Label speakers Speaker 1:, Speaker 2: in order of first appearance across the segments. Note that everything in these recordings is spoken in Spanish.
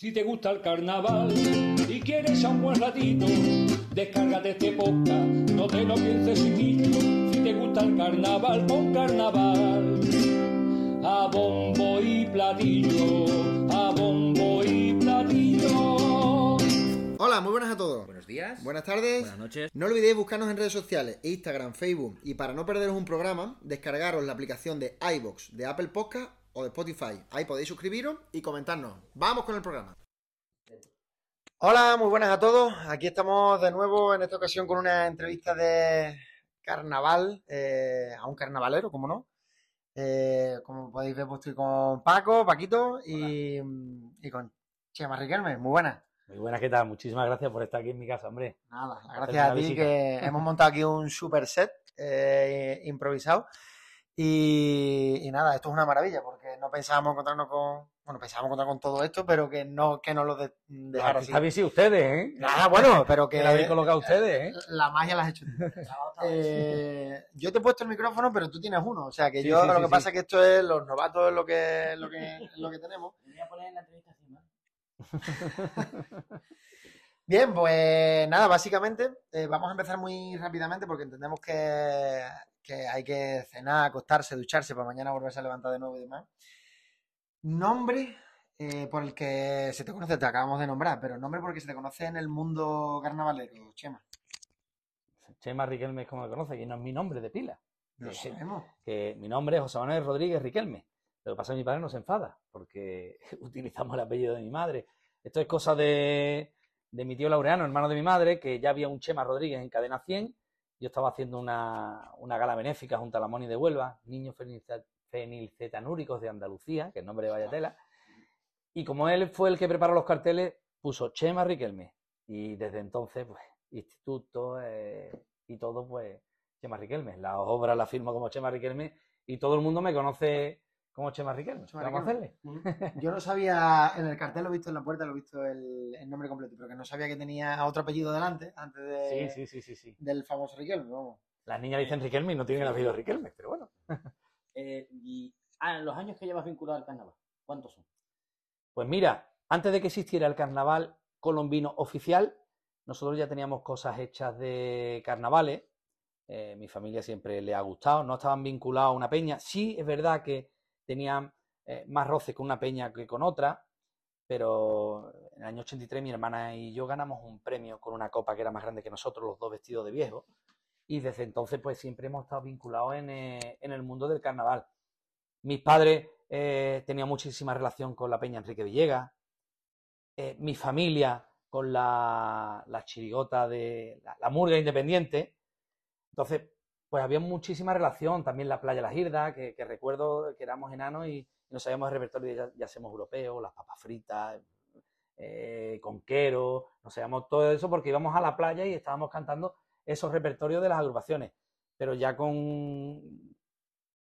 Speaker 1: Si te gusta el carnaval y quieres a un buen ratito, descárgate este podcast, no te lo pienses chiquillo. Si te gusta el carnaval, pon carnaval. A bombo y platillo, a bombo y platillo.
Speaker 2: Hola, muy buenas a todos.
Speaker 3: Buenos días.
Speaker 2: Buenas tardes.
Speaker 3: Buenas noches.
Speaker 2: No olvidéis buscarnos en redes sociales, Instagram, Facebook y para no perderos un programa, descargaros la aplicación de iBox de Apple Podcast o de Spotify. Ahí podéis suscribiros y comentarnos. Vamos con el programa. Hola, muy buenas a todos. Aquí estamos de nuevo en esta ocasión con una entrevista de carnaval eh, a un carnavalero, como no. Eh, como podéis ver, pues estoy con Paco, Paquito y, y con Chema Riquelme. Muy buenas.
Speaker 4: Muy buenas, ¿qué tal? Muchísimas gracias por estar aquí en mi casa, hombre.
Speaker 2: Nada, gracias a ti
Speaker 4: visita.
Speaker 2: que hemos montado aquí un super set eh, improvisado. Y, y nada, esto es una maravilla porque no pensábamos encontrarnos con. Bueno, pensábamos encontrar con todo esto, pero que no, que no lo de, dejar así.
Speaker 4: artistas habéis sido ustedes, ¿eh?
Speaker 2: Nada, bueno, pero que
Speaker 4: la habéis colocado ustedes, ¿eh?
Speaker 2: la magia la has hecho tú. Eh, yo te he puesto el micrófono, pero tú tienes uno. O sea que
Speaker 4: Sí,
Speaker 2: yo
Speaker 4: sí,
Speaker 2: lo
Speaker 4: sí,
Speaker 2: que
Speaker 4: sí.
Speaker 2: pasa es que esto es los novatos es lo que, lo que, lo que tenemos.
Speaker 3: voy a poner en la entrevista ¿no?
Speaker 2: Bien, pues nada, básicamente eh, vamos a empezar muy rápidamente porque entendemos que, que hay que cenar, acostarse, ducharse para mañana volverse a levantar de nuevo y demás. Nombre eh, por el que se te conoce, te acabamos de nombrar, pero nombre por el que se te conoce en el mundo carnavalero, Chema.
Speaker 4: Chema Riquelme es como me conoce, que no es mi nombre de pila.
Speaker 2: Lo
Speaker 4: Que-
Speaker 2: sabemos.
Speaker 4: que mi nombre es José Manuel Rodríguez Riquelme. Lo que pasa es que mi padre no se enfada, porque utilizamos el apellido de mi madre. Esto es cosa de, de mi tío Laureano, hermano de mi madre, que ya había un Chema Rodríguez en Cadena 100. Yo estaba haciendo una, una gala benéfica junto a la Moni de Huelva, niños fenilce- fenilcetanúricos de Andalucía, que el nombre de Vallatela. Y como él fue el que preparó los carteles, puso Chema Riquelme. Y desde entonces, pues, instituto eh, y todo, pues, Chema Riquelme. La obra la firmo como Chema Riquelme y todo el mundo me conoce como Chema Riquelme.
Speaker 2: Chema
Speaker 4: ¿Qué vamos a hacerle?
Speaker 2: Riquelme. Yo no sabía, en el cartel lo he visto en la puerta, lo he visto el, el nombre completo, pero que no sabía que tenía otro apellido delante, antes de,
Speaker 4: Sí, sí, sí, sí, sí.
Speaker 2: del famoso Riquelme, vamos.
Speaker 4: Las niñas dicen Riquelme y no tienen el apellido Riquelme, pero bueno.
Speaker 3: Eh, y ah, los años que llevas vinculado al carnaval, ¿cuántos son?
Speaker 4: Pues mira, antes de que existiera el carnaval colombino oficial, nosotros ya teníamos cosas hechas de carnavales. Eh, mi familia siempre le ha gustado, no estaban vinculados a una peña. Sí, es verdad que tenían eh, más roces con una peña que con otra, pero en el año 83 mi hermana y yo ganamos un premio con una copa que era más grande que nosotros, los dos vestidos de viejo. Y desde entonces, pues siempre hemos estado vinculados en, eh, en el mundo del carnaval. Mis padres eh, tenían muchísima relación con la Peña Enrique Villegas. Mi familia con la, la chirigota de la Murga Independiente. Entonces, pues había muchísima relación. También la Playa La Girda, que, que recuerdo que éramos enanos y, no sabíamos el repertorio de ya, hacemos europeos, las papas fritas, eh, conquero, no sabíamos todo eso porque íbamos a la playa y estábamos cantando esos repertorios de las agrupaciones. Pero ya con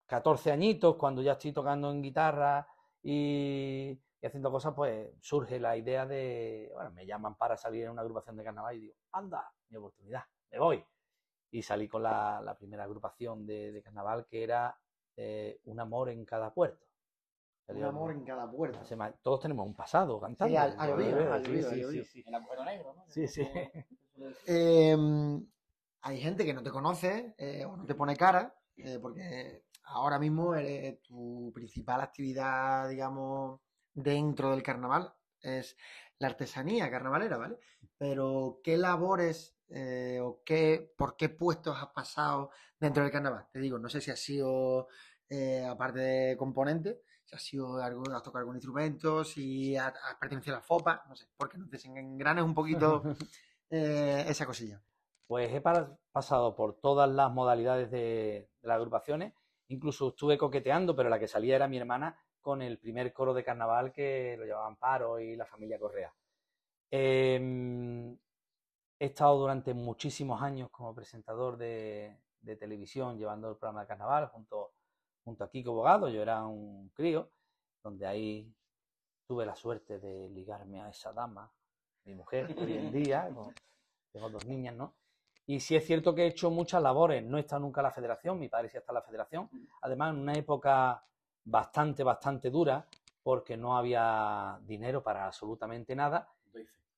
Speaker 4: 14 añitos, cuando ya estoy tocando en guitarra y, y haciendo cosas, pues surge la idea de, bueno, me llaman para salir en una agrupación de carnaval y digo, anda, mi oportunidad, me voy. Y salí con la, la primera agrupación de, de carnaval que era eh, Un amor en cada puerto.
Speaker 2: Un amor en cada puerta.
Speaker 4: Todos tenemos un pasado cantando.
Speaker 2: Sí, ha llovido,
Speaker 4: Sí,
Speaker 2: ha
Speaker 4: sí, sí, sí, sí.
Speaker 3: El agujero negro, ¿no?
Speaker 4: Sí, sí.
Speaker 2: Eh, hay gente que no te conoce eh, o no te pone cara, eh, porque ahora mismo eres- tu principal actividad, digamos, dentro del carnaval es la artesanía carnavalera, ¿vale? Pero, ¿qué labores eh, o qué, por qué puestos has pasado dentro del carnaval? Te digo, no sé si has sido, eh, aparte de componente, si has sido algo, has tocado algún instrumento, si has, has pertenecido a la FOPA, no sé, porque nos desengranes un poquito eh, esa cosilla.
Speaker 4: Pues he pa- pasado por todas las modalidades de, de las agrupaciones, incluso estuve coqueteando, pero la que salía era mi hermana con el primer coro de carnaval que lo llevaban Paro y la familia Correa. Em, he estado durante muchísimos años como presentador de, de televisión llevando el programa de carnaval junto, junto a Kiko Bogado. Yo era un crío, donde ahí tuve la suerte de ligarme a esa dama, mi mujer, hoy en día. con- tengo dos niñas, ¿no? Y sí es cierto que he hecho muchas labores. No he estado nunca en la federación, mi padre sí está en la federación. Además, en una época bastante, bastante dura, porque no había dinero para absolutamente nada.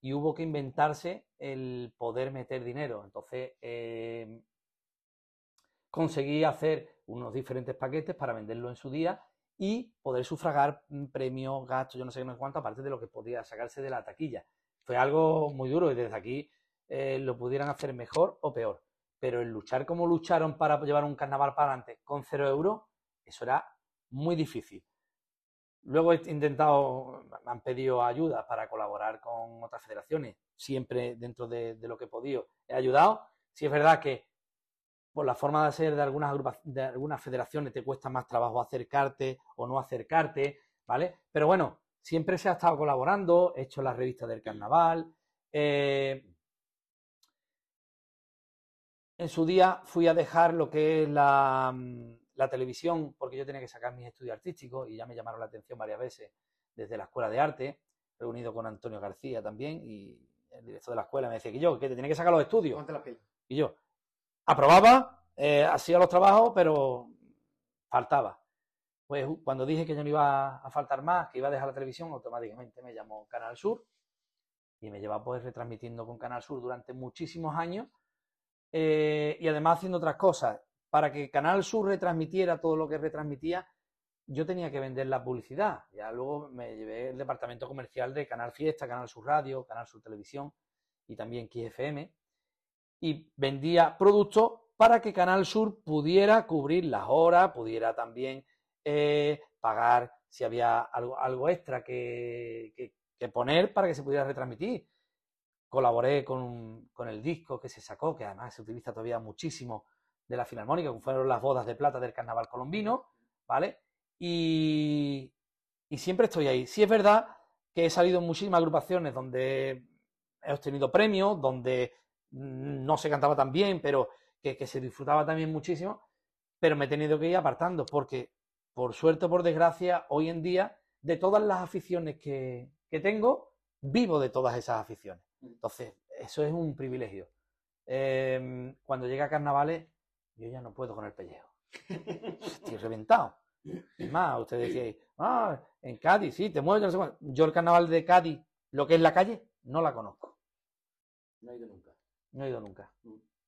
Speaker 4: Y hubo que inventarse el poder meter dinero. Entonces, eh, conseguí hacer unos diferentes paquetes para venderlo en su día y poder sufragar mm, premios, gastos, yo no sé no sé cuánto, aparte de lo que podía sacarse de la taquilla. Fue algo muy duro y desde aquí eh, lo pudieran hacer mejor o peor. Pero el luchar como lucharon para llevar un carnaval para adelante con cero euros, eso era muy difícil. Luego he intentado, me han pedido ayuda para colaborar con otras federaciones, siempre dentro de, de lo que he podido. He ayudado. Si es verdad que por la forma de hacer de algunas, de algunas federaciones te cuesta más trabajo acercarte o no acercarte, ¿vale? Pero bueno, siempre se ha estado colaborando, he hecho las revistas del carnaval. eh, en su día fui a dejar lo que es la, mm, la televisión, porque yo tenía que sacar mis estudios artísticos y ya me llamaron la atención varias veces desde la Escuela de Arte, reunido con Antonio García también, y el director de la escuela me decía que yo, que te tenía que sacar los estudios. Y yo aprobaba, eh, hacía los trabajos, pero faltaba. Pues u- cuando dije que yo no iba a faltar más, que iba a dejar la televisión, automáticamente me llamó Canal Sur y me lleva pues retransmitiendo con Canal Sur durante muchísimos años eh, y además haciendo otras cosas. Para que Canal Sur retransmitiera todo lo que retransmitía, yo tenía que vender la publicidad. Ya luego me llevé el departamento comercial de Canal Fiesta, Canal Sur Radio, Canal Sur Televisión y también XFM y vendía productos para que Canal Sur pudiera cubrir las horas, pudiera también eh, pagar si había algo, extra que, que- que poner para que se pudiera retransmitir. Colaboré con, con el disco que se sacó, que además se utiliza todavía muchísimo de la Filarmónica, que fueron las bodas de plata del Carnaval Colombino, ¿vale? Y, y siempre estoy ahí. Sí es verdad que he salido en muchísimas agrupaciones donde he obtenido premios, donde mm, no se cantaba tan bien, pero que, que se disfrutaba también muchísimo, pero me he tenido que ir apartando, porque por suerte o por desgracia, hoy en día, de todas las aficiones que, que tengo, vivo de todas esas aficiones. Entonces, eso es un privilegio. Eh, cuando llega a carnavales, yo ya no puedo con el pellejo. Estoy reventado. Es más, ustedes decíais, ah, en Cádiz, sí, te mueves, no sé cuánto". Yo el carnaval de Cádiz, lo que es la calle, no la conozco.
Speaker 3: No he ido nunca.
Speaker 4: No he ido nunca.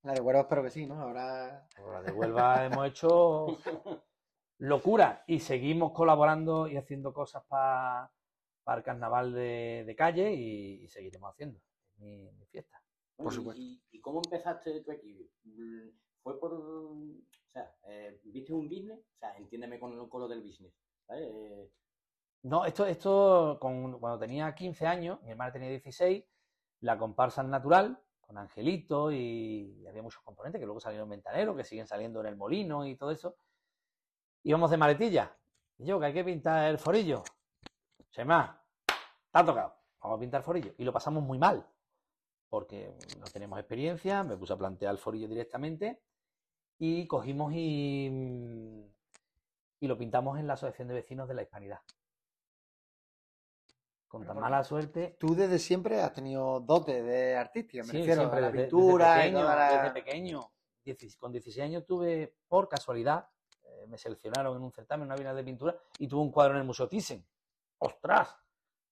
Speaker 2: La de Huelva espero que sí, ¿no? Ahora
Speaker 4: Por la de Huelva hemos hecho locura y seguimos colaborando y haciendo cosas para el carnaval de, de calle y, y seguiremos haciendo. Mi, mi fiesta.
Speaker 3: Bueno,
Speaker 2: Por
Speaker 3: y-
Speaker 2: supuesto.
Speaker 3: ¿Y, y cómo empezaste tu equipo? ¿Fue por, o sea, eh, viste un business? O sea, entiéndeme con, lo del business. ¿sabes? Eh,
Speaker 4: No, esto, esto con- cuando tenía 15 años, mi hermana tenía 16, la comparsa al natural, con Angelito y, había muchos componentes que luego salieron en Ventanero, que siguen saliendo en el Molino y todo eso. Íbamos de maletilla. Y yo, que hay que pintar el forillo. Se más, te ha tocado. Vamos a pintar forillo. Y lo pasamos muy mal, porque no tenemos experiencia, me puse a plantear el forillo directamente y cogimos y, y lo pintamos en la Asociación de Vecinos de la Hispanidad. Con tan mala suerte.
Speaker 2: tú desde siempre has tenido dote de artística, me
Speaker 4: Sí,
Speaker 2: refiero
Speaker 4: siempre
Speaker 2: a la
Speaker 4: desde,
Speaker 2: pintura y
Speaker 4: pequeño,
Speaker 2: toda la-
Speaker 4: desde pequeño. Con 16 años tuve, por casualidad, eh, me seleccionaron en un certamen, una bienal de pintura, y tuve un cuadro en el Museo Thyssen. ¡Ostras!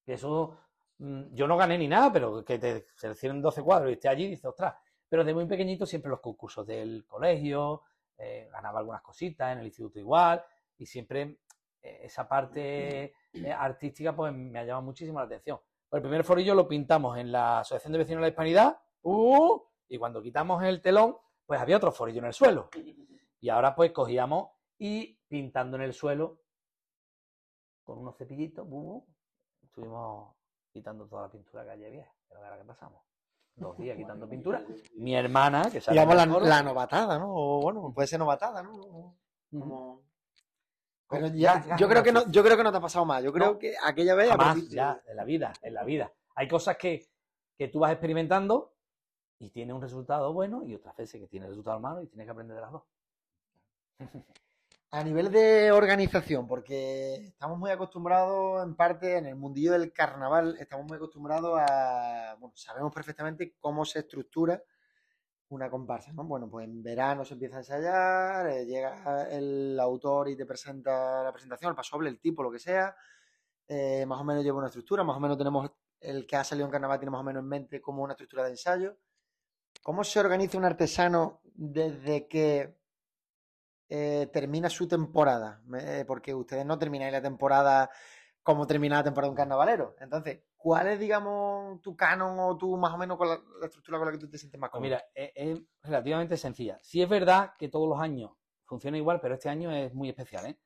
Speaker 4: Que eso, mm, yo no gané ni nada, pero que te seleccionen 12 cuadros y esté allí, dices, ostras. Pero de muy pequeñito siempre los concursos del colegio, eh, ganaba algunas cositas en el instituto igual, y siempre eh, esa parte eh, artística pues me ha llamado muchísimo la atención. Pues el primer forillo lo pintamos en la Asociación de Vecinos de la Hispanidad, ¡uh! y cuando quitamos el telón, pues había otro forillo en el suelo. Y ahora pues cogíamos y pintando en el suelo con unos cepillitos, ¡uh! estuvimos quitando toda la pintura que había vieja. Pero ahora que pasamos. Dos días quitando pintura. Mi hermana, que sale
Speaker 2: Digamos la, novatada, ¿no? O bueno, puede ser novatada, ¿no? Como... Pero ya, yo creo que no, yo creo que no te ha pasado más. Yo creo
Speaker 4: No.
Speaker 2: que aquella vez
Speaker 4: Jamás,
Speaker 2: aprendiste-
Speaker 4: ya, en la vida, en la vida. Hay cosas que, que tú vas experimentando y tiene un resultado bueno y otras veces que tiene resultado malo y tienes que aprender de las dos.
Speaker 2: A nivel de organización, porque estamos muy acostumbrados, en parte, en el mundillo del carnaval, estamos muy acostumbrados a, bueno, sabemos perfectamente cómo se estructura una comparsa, ¿no? Bueno, pues en verano se empieza a ensayar, eh, llega el autor y te presenta la presentación, el pasoble, el tipo, lo que sea, eh, más o menos lleva una estructura, más o menos tenemos, el que ha salido en carnaval tiene más o menos en mente como una estructura de ensayo. ¿Cómo se organiza un artesano desde que eh, termina su temporada? Eh, porque ustedes no termináis la temporada como termina la temporada de un carnavalero. Entonces, ¿cuál es, digamos, tu canon o tú más o menos con la, la estructura con la que tú te sientes más
Speaker 4: Pues
Speaker 2: cómodo?
Speaker 4: mira, es, es relativamente sencilla. Sí es verdad que todos los años funciona igual, pero este año es muy especial, ¿eh?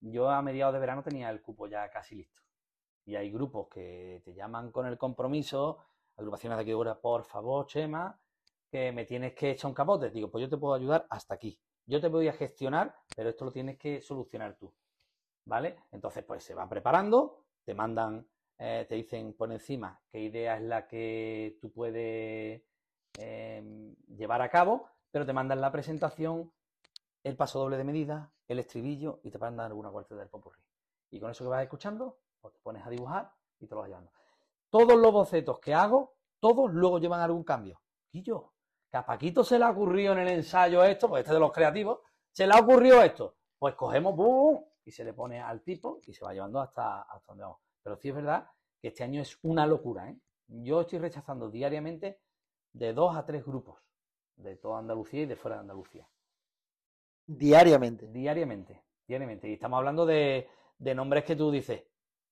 Speaker 4: Yo a mediados de verano tenía el cupo ya casi listo. Y hay grupos que te llaman con el compromiso, agrupaciones de aquí de hora, por favor, Chema, que me tienes que echar un capote. Digo, pues yo te puedo ayudar hasta aquí. Yo te voy a gestionar, pero esto lo tienes que solucionar tú. ¿Vale? Entonces, pues se van preparando, te mandan, eh, te dicen por encima qué idea es la que tú puedes eh, llevar a cabo, pero te mandan la presentación, el paso doble de medida, el estribillo y te mandan alguna cuarta del popurrí. Y con eso que vas escuchando, pues te pones a dibujar y te lo vas llevando. Todos los bocetos que hago, todos luego llevan algún cambio. Y yo, que a Paquito se le ha ocurrido en el ensayo esto, pues este de los creativos, se le ha ocurrido esto. Pues cogemos, ¡bum! y se le pone al tipo y se va llevando hasta, hasta donde vamos. Pero sí es verdad que este año es una locura, ¿eh? Yo estoy rechazando diariamente de dos a tres grupos de toda Andalucía y de fuera de Andalucía.
Speaker 2: Diariamente.
Speaker 4: Diariamente, diariamente. Y estamos hablando de, de nombres que tú dices,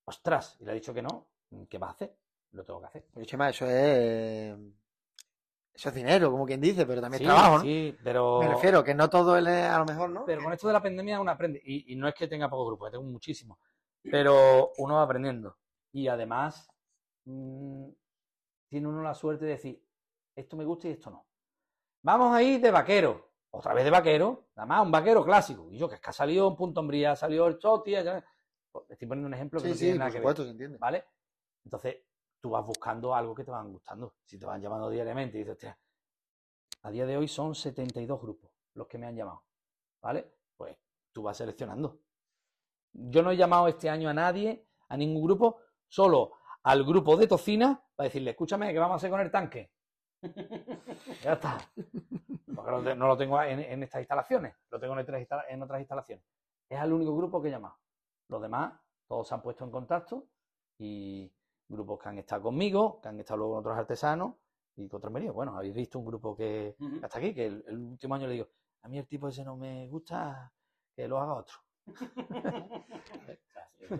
Speaker 4: ostras, y le he dicho que no, ¿qué vas a hacer? Lo tengo que hacer.
Speaker 2: Pero, Chema, eso es. Eso es dinero, como quien dice, pero también
Speaker 4: Sí,
Speaker 2: es trabajo, ¿no?
Speaker 4: sí, pero...
Speaker 2: Me refiero, que no todo es a lo mejor, ¿no?
Speaker 4: Pero con esto de la pandemia uno aprende. Y, y no es que tenga pocos grupos, tengo muchísimos. Pero uno va aprendiendo. Y además, mm, tiene uno la suerte de decir, esto me gusta y esto no. Vamos a ir de vaquero. Otra vez de vaquero. Nada más, un vaquero clásico. Y yo, que es que ha salido un punto hombría, ha salido el choti. ya- pues, Estoy poniendo un ejemplo que
Speaker 2: Sí,
Speaker 4: no tiene
Speaker 2: sí,
Speaker 4: nada
Speaker 2: por
Speaker 4: que
Speaker 2: supuesto,
Speaker 4: ver.
Speaker 2: se entiende.
Speaker 4: ¿Vale? Entonces, tú vas buscando algo que te van gustando. Si te van llamando diariamente dices, hostia, a día de hoy son 72 grupos los que me han llamado. ¿Vale? Pues tú vas seleccionando. Yo no he llamado este año a nadie, a ningún grupo, solo al grupo de Tocina para decirle, escúchame, ¿qué vamos a hacer con el tanque? ya está. Porque no, lo tengo en, en estas instalaciones, lo tengo en otras, instala- en otras instalaciones. Es el único grupo que he llamado. Los demás, todos se han puesto en contacto y grupos que han estado conmigo, que han estado luego con otros artesanos y con otros medios. Bueno, habéis visto un grupo que hasta aquí, que el, el último año le digo, a mí el tipo ese no me gusta, que lo haga otro.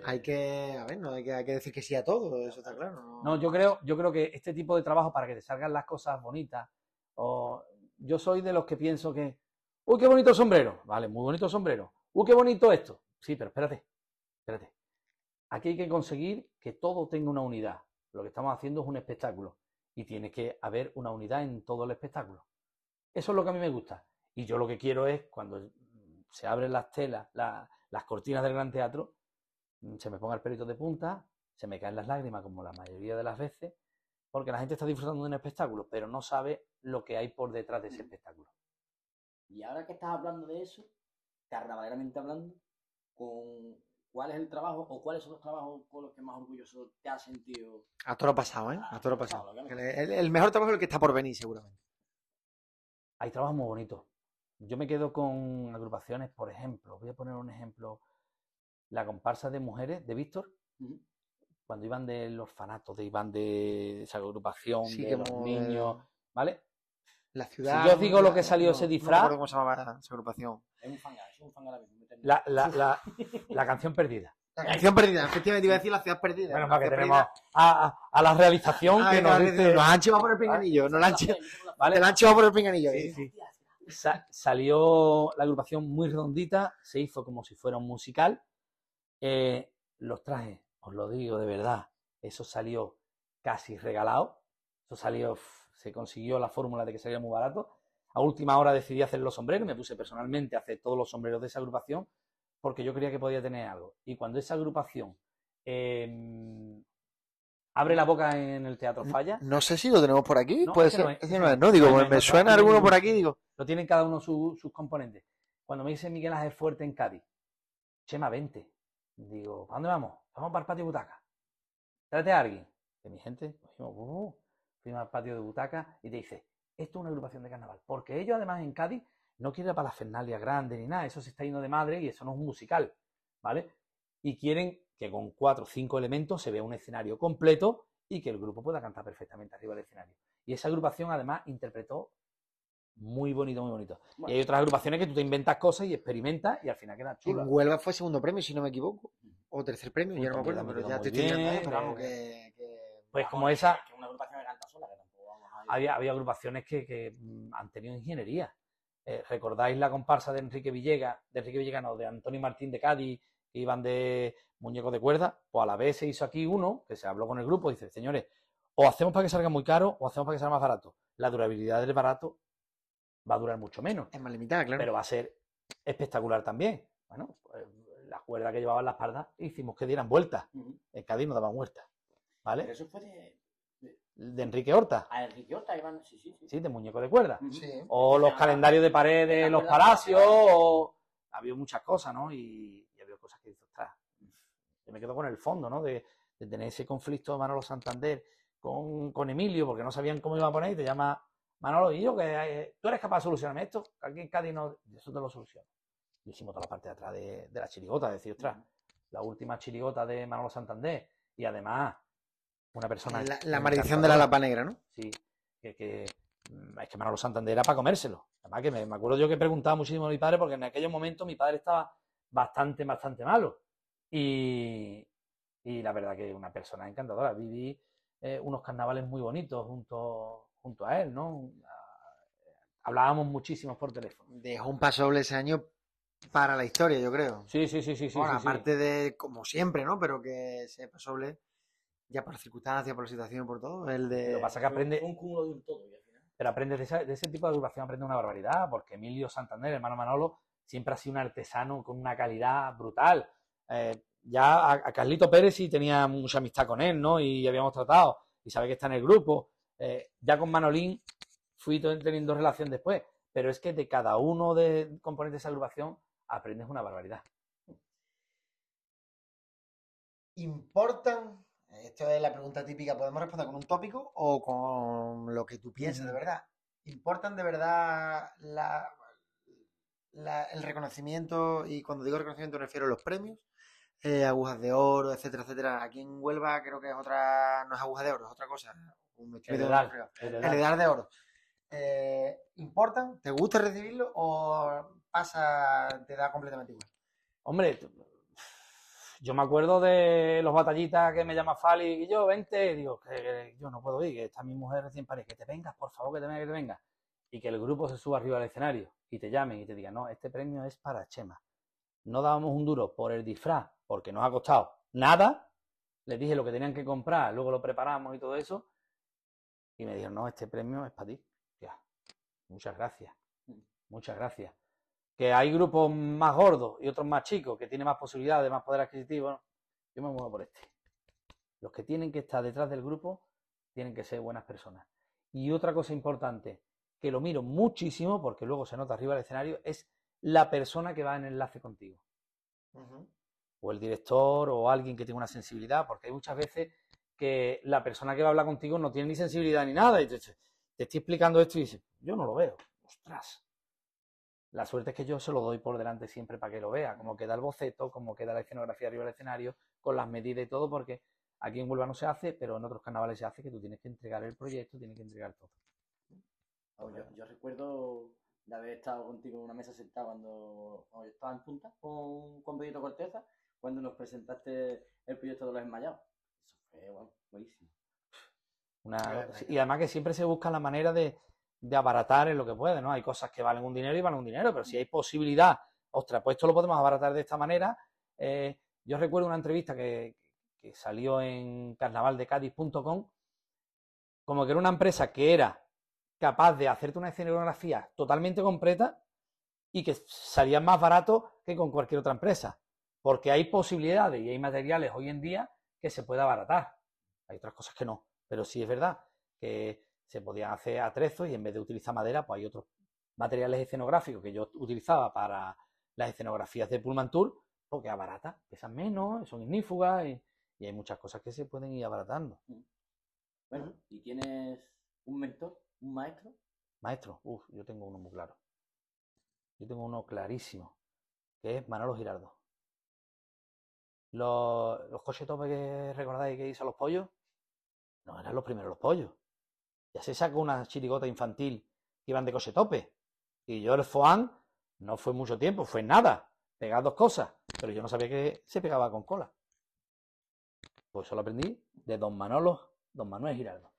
Speaker 2: Hay que, a ver, no hay que, hay que decir que sí a todo, eso está claro. ¿no?
Speaker 4: No, yo creo, yo creo que este tipo de trabajo para que te salgan las cosas bonitas, o yo soy de los que pienso que, uy, qué bonito sombrero, vale, muy bonito sombrero, uy, qué bonito esto, sí, pero espérate, espérate. Aquí hay que conseguir que todo tenga una unidad. Lo que estamos haciendo es un espectáculo y tiene que haber una unidad en todo el espectáculo. Eso es lo que a mí me gusta. Y yo lo que quiero es, cuando se abren las telas, la- las cortinas del gran teatro, mm, se me ponga el pelito de punta, se me caen las lágrimas como la mayoría de las veces, porque la gente está disfrutando de un espectáculo, pero no sabe lo que hay por detrás de ese espectáculo.
Speaker 3: Y ahora que estás hablando de eso, carnavaleramente hablando, con ¿cuál es el trabajo o cuáles son los trabajos con los que más orgulloso te has sentido?
Speaker 2: A todo lo pasado, ¿eh? A todo lo pasado. El, el mejor trabajo es el que está por venir, seguramente.
Speaker 4: Hay trabajos muy bonitos. Yo me quedo con agrupaciones, por ejemplo, voy a poner un ejemplo, la comparsa de mujeres de Víctor, cuando iban del orfanato, de iban de esa agrupación,
Speaker 2: Sí,
Speaker 4: de los
Speaker 2: como,
Speaker 4: niños,
Speaker 2: eh,
Speaker 4: ¿vale?
Speaker 2: La ciudad.
Speaker 4: yo os digo lo que
Speaker 2: la-
Speaker 4: salió ese
Speaker 2: no- no me
Speaker 4: disfraz-
Speaker 2: acuerdo ¿Cómo se llamaba esa agrupación?
Speaker 3: Es un fangar, es un fangar ahora mismo.
Speaker 4: La, la, la, la canción perdida.
Speaker 2: La canción perdida, efectivamente iba a decir la ciudad perdida.
Speaker 4: Bueno, para que tenemos a, a- a la realización
Speaker 2: Ah,
Speaker 4: que nos
Speaker 2: dice. Nos han por el pinganillo. Nos la han chivado,
Speaker 4: ¿vale?
Speaker 2: han por el pinganillo.
Speaker 4: Sí,
Speaker 2: ¿eh?
Speaker 4: sí. Sa- salió la agrupación muy redondita, se hizo como si fuera un musical. Eh, los trajes, os lo digo de verdad, eso salió casi regalado. Eso salió, se consiguió la fórmula de que salía muy barato. A última hora decidí hacer los sombreros, me puse personalmente a hacer todos los sombreros de esa agrupación. porque yo creía que podía tener algo. Y cuando esa agrupación em, abre la boca en el Teatro Falla,
Speaker 2: No sé si lo tenemos por aquí,
Speaker 4: No,
Speaker 2: puede
Speaker 4: ese
Speaker 2: ser.
Speaker 4: no es,
Speaker 2: Ese
Speaker 4: ese
Speaker 2: no
Speaker 4: no
Speaker 2: es,
Speaker 4: es.
Speaker 2: ¿no? Digo, me suena
Speaker 4: no,
Speaker 2: alguno
Speaker 4: no,
Speaker 2: por aquí, digo.
Speaker 4: lo tienen cada uno su- sus componentes. Cuando me dice Miguel Ángel Fuerte en Cádiz, Chema, vente. Digo, ¿para dónde vamos? Vamos para el patio de butaca. Tráete a alguien. De mi gente, cogimos, uh, fuimos al patio de butaca y te dice, esto es una agrupación de carnaval. Porque ellos además en Cádiz no quieren para las fernalias grandes ni nada, eso se está yendo de madre y eso no es un musical, ¿vale? Y quieren que con cuatro o cinco elementos se vea un escenario completo y que el grupo pueda cantar perfectamente arriba del escenario. Y esa agrupación además interpretó muy bonito, muy bonito.
Speaker 3: Bueno.
Speaker 4: Y hay otras agrupaciones que tú te inventas cosas y experimentas y al final quedan
Speaker 2: En
Speaker 4: chulas.
Speaker 2: Huelva fue segundo premio, si no me equivoco. O tercer premio, ya no me acuerdo, pero ya te estoy mirando ahí,
Speaker 4: bien,
Speaker 2: pero vamos,
Speaker 4: eh,
Speaker 2: que, que-
Speaker 4: Pues como esa,
Speaker 3: Que una agrupación que canta sola, que tampoco vamos a ir.
Speaker 4: Había, había agrupaciones que, que, mm, han tenido ingeniería. Eh, ¿Recordáis la comparsa de Enrique Villega, de Enrique Villega, no, de Antonio Martín de Cádiz, que iban de muñecos de cuerda? Pues a la vez se hizo aquí uno, que se habló con el grupo, y dice, señores, o hacemos para que salga muy caro o hacemos para que salga más barato. La durabilidad del barato va a durar mucho menos,
Speaker 2: es más limitada, claro.
Speaker 4: pero va a ser espectacular también. Bueno, pues, la cuerda que llevaban la espalda hicimos que dieran vueltas. En Cádiz no daban vueltas,
Speaker 3: Pero
Speaker 4: ¿vale?
Speaker 3: eso fue de.
Speaker 4: De Enrique Horta,
Speaker 3: A Enrique Horta iban. Sí, sí, sí.
Speaker 4: sí, de muñeco de cuerda.
Speaker 2: Sí.
Speaker 4: o los
Speaker 3: Ah,
Speaker 4: calendarios de pared de los palacios, o... había muchas cosas, ¿no? Y, y había cosas que dices, ostras, yo me quedo con el fondo, ¿no? De, de tener ese conflicto de Manolo Santander con, con Emilio, porque no sabían cómo iba a poner, y te llama Manolo, y yo, que eh, tú eres capaz de solucionarme esto, aquí en Cádiz no, eso te lo soluciono. Y hicimos toda la parte de atrás de, de la chirigota, decir, ostras, la última chirigota de Manolo Santander, y además, una persona...
Speaker 2: La, la maldición de la lapa negra, ¿no?
Speaker 4: Sí, que, que, mm, es que Manolo Santander era para comérselo. Además que me, me acuerdo yo que preguntaba muchísimo a mi padre porque en aquellos momentos mi padre estaba bastante, bastante malo. Y, y la verdad que una persona encantadora. Viví eh, unos carnavales muy bonitos junto, junto a él, ¿no? Hablábamos muchísimo por teléfono.
Speaker 2: Dejó un paso doble ese año para la historia, yo creo.
Speaker 4: Sí, sí, sí, sí.
Speaker 2: Bueno,
Speaker 4: sí, sí.
Speaker 2: aparte de, como siempre, ¿no? Pero que ese paso doble, ya por circunstancias, por la situación, por todo, el de...
Speaker 4: Lo que pasa es que aprende,
Speaker 3: un cúmulo de un todo. y al final-
Speaker 4: pero aprendes de, esa- de ese tipo de agrupación, aprendes una barbaridad, porque Emilio Santander, hermano Manolo, siempre ha sido un artesano con una calidad brutal. Eh, ya a, a Carlito Pérez sí tenía mucha amistad con él, ¿no? Y habíamos tratado, y sabe que está en el grupo. Eh, ya con Manolín fui teniendo relación después, pero es que de cada uno de componentes de esa agrupación aprendes una barbaridad.
Speaker 2: ¿Importan? Esto es la pregunta típica, ¿podemos responder con un tópico o con lo que tú piensas de verdad? ¿Importan de verdad la, la- el reconocimiento? Y cuando digo reconocimiento me refiero a los premios, eh, agujas de oro, etcétera, etcétera. Aquí en Huelva creo que es otra, no es aguja de oro, es otra cosa.
Speaker 4: El dedal. dedal
Speaker 2: de oro. Eh, ¿Importan? ¿Te gusta recibirlo o pasa, te da completamente igual?
Speaker 4: Hombre, yo me acuerdo de los batallitas que me llama Fali y yo, vente, digo, que, que yo no puedo ir, que está mi mujer recién parida, que te vengas, por favor, que te vengas, que te vengas. Y que el grupo se suba arriba al escenario y te llamen y te digan, no, este premio es para Chema. No dábamos un duro por el disfraz, porque nos ha costado nada. Les dije lo que tenían que comprar, luego lo preparamos y todo eso. Y me dijeron, no, este premio es para ti. Ya, muchas gracias. Muchas gracias que hay grupos más gordos y otros más chicos que tienen más posibilidades, más poder adquisitivo. ¿no? Yo me muevo por este. Los que tienen que estar detrás del grupo tienen que ser buenas personas. Y otra cosa importante, que lo miro muchísimo, porque luego se nota arriba del escenario, es la persona que va en enlace contigo. O el director o alguien que tenga una sensibilidad, porque hay muchas veces que la persona que va a hablar contigo no tiene ni sensibilidad ni nada. Y te, te estoy explicando esto y dices, yo no lo veo. Ostras. La suerte es que yo se lo doy por delante siempre para que lo vea, como queda el boceto, como queda la escenografía arriba del escenario, con las medidas y todo, porque aquí en Huelva no se hace, pero en otros carnavales se hace que tú tienes que entregar el proyecto, tienes que entregar todo.
Speaker 3: Vamos, yo, yo recuerdo de haber estado contigo en una mesa sentada cuando, cuando yo estaba en punta con, con Pedrito Corteza, cuando nos presentaste el proyecto de los enmayados. Eso fue bueno, buenísimo.
Speaker 4: Una- y además que siempre se busca la manera de, de abaratar en lo que puede, ¿no? Hay cosas que valen un dinero y valen un dinero, pero si hay posibilidad, ostras, pues esto lo podemos abaratar de esta manera. Eh, yo recuerdo una entrevista que, que salió en carnavaldecadiz.com, como que era una empresa que era capaz de hacerte una escenografía totalmente completa y que salían más baratos que con cualquier otra empresa. Porque hay posibilidades y hay materiales hoy en día que se puede abaratar. Hay otras cosas que no. Pero sí es verdad que se podían hacer atrezos y en vez de utilizar madera, pues hay otros materiales escenográficos que yo utilizaba para las escenografías de Pullman Tour, porque abarata, pesan menos, son ignífugas y, y hay muchas cosas que se pueden ir abaratando.
Speaker 3: Bueno, ¿y tienes un mentor, un maestro?
Speaker 4: Maestro, uff, yo tengo uno muy claro. Yo tengo uno clarísimo, que es Manolo Girardo. Los, los coches tope que recordáis que hizo a los pollos, no eran los primeros los pollos. Ya se sacó una chirigota infantil que iban de coche tope. Y yo el Foan no fue mucho tiempo, fue nada. Pegar dos cosas. Pero yo no sabía que se pegaba con cola. Pues eso lo aprendí de don Manolo, don Manuel Girardo.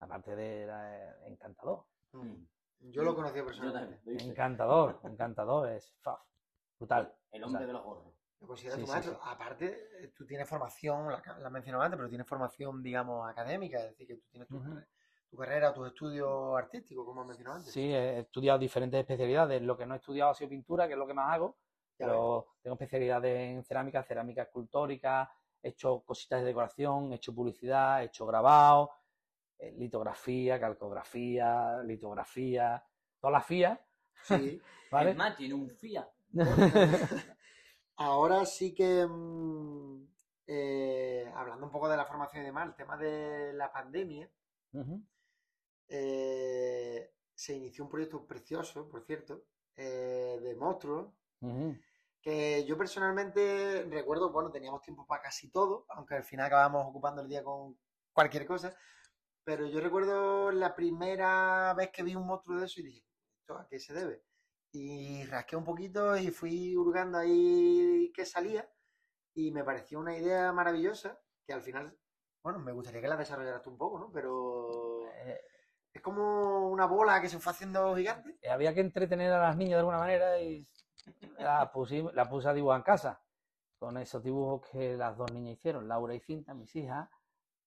Speaker 4: Aparte de era encantador.
Speaker 2: Mm. Yo lo conocí
Speaker 3: Yo
Speaker 2: personalmente.
Speaker 3: también, lo.
Speaker 4: Encantador, encantador, es faf, brutal.
Speaker 3: El hombre
Speaker 4: sea,
Speaker 3: de los gorros.
Speaker 2: Me considero
Speaker 4: Sí,
Speaker 2: tu
Speaker 4: sí,
Speaker 2: maestro.
Speaker 4: sí.
Speaker 2: Aparte, eh, tú tienes formación, la, la has mencionado antes, pero tienes formación, digamos, académica, es decir, que tú tienes tu,
Speaker 4: Ujú.
Speaker 2: carre- tu carrera, tus estudios artísticos, como has mencionado antes.
Speaker 4: Sí, he estudiado diferentes especialidades. Lo que no he estudiado ha sido pintura, que es lo que más hago.
Speaker 2: Ya
Speaker 4: Pero tengo especialidades en cerámica, cerámica escultórica, he hecho cositas de decoración, he hecho publicidad, he hecho grabado, eh, litografía, calcografía, litografía, todas las FIA,
Speaker 2: Sí.
Speaker 4: ¿vale?
Speaker 3: Es más, tiene un Fiat.
Speaker 2: Ahora sí que, mm, eh, hablando un poco de la formación y demás, el tema de la pandemia. Eh, se inició un proyecto precioso, por cierto, eh, de monstruos, que yo personalmente recuerdo, bueno, teníamos tiempo para casi todo, aunque al final acabamos ocupando el día con cualquier cosa, pero yo recuerdo la primera vez que vi un monstruo de eso y dije, ¿esto a qué se debe? Y rasqué un poquito y fui hurgando ahí qué salía y me pareció una idea maravillosa que al final, bueno, me gustaría que la desarrollaras tú un poco, ¿no? Pero es como una bola que se fue haciendo gigante.
Speaker 4: eh, había que entretener a las niñas de alguna manera y la, pusi- la puse a dibujar en casa. Con esos dibujos que las dos niñas hicieron, Laura y Cinta, mis hijas,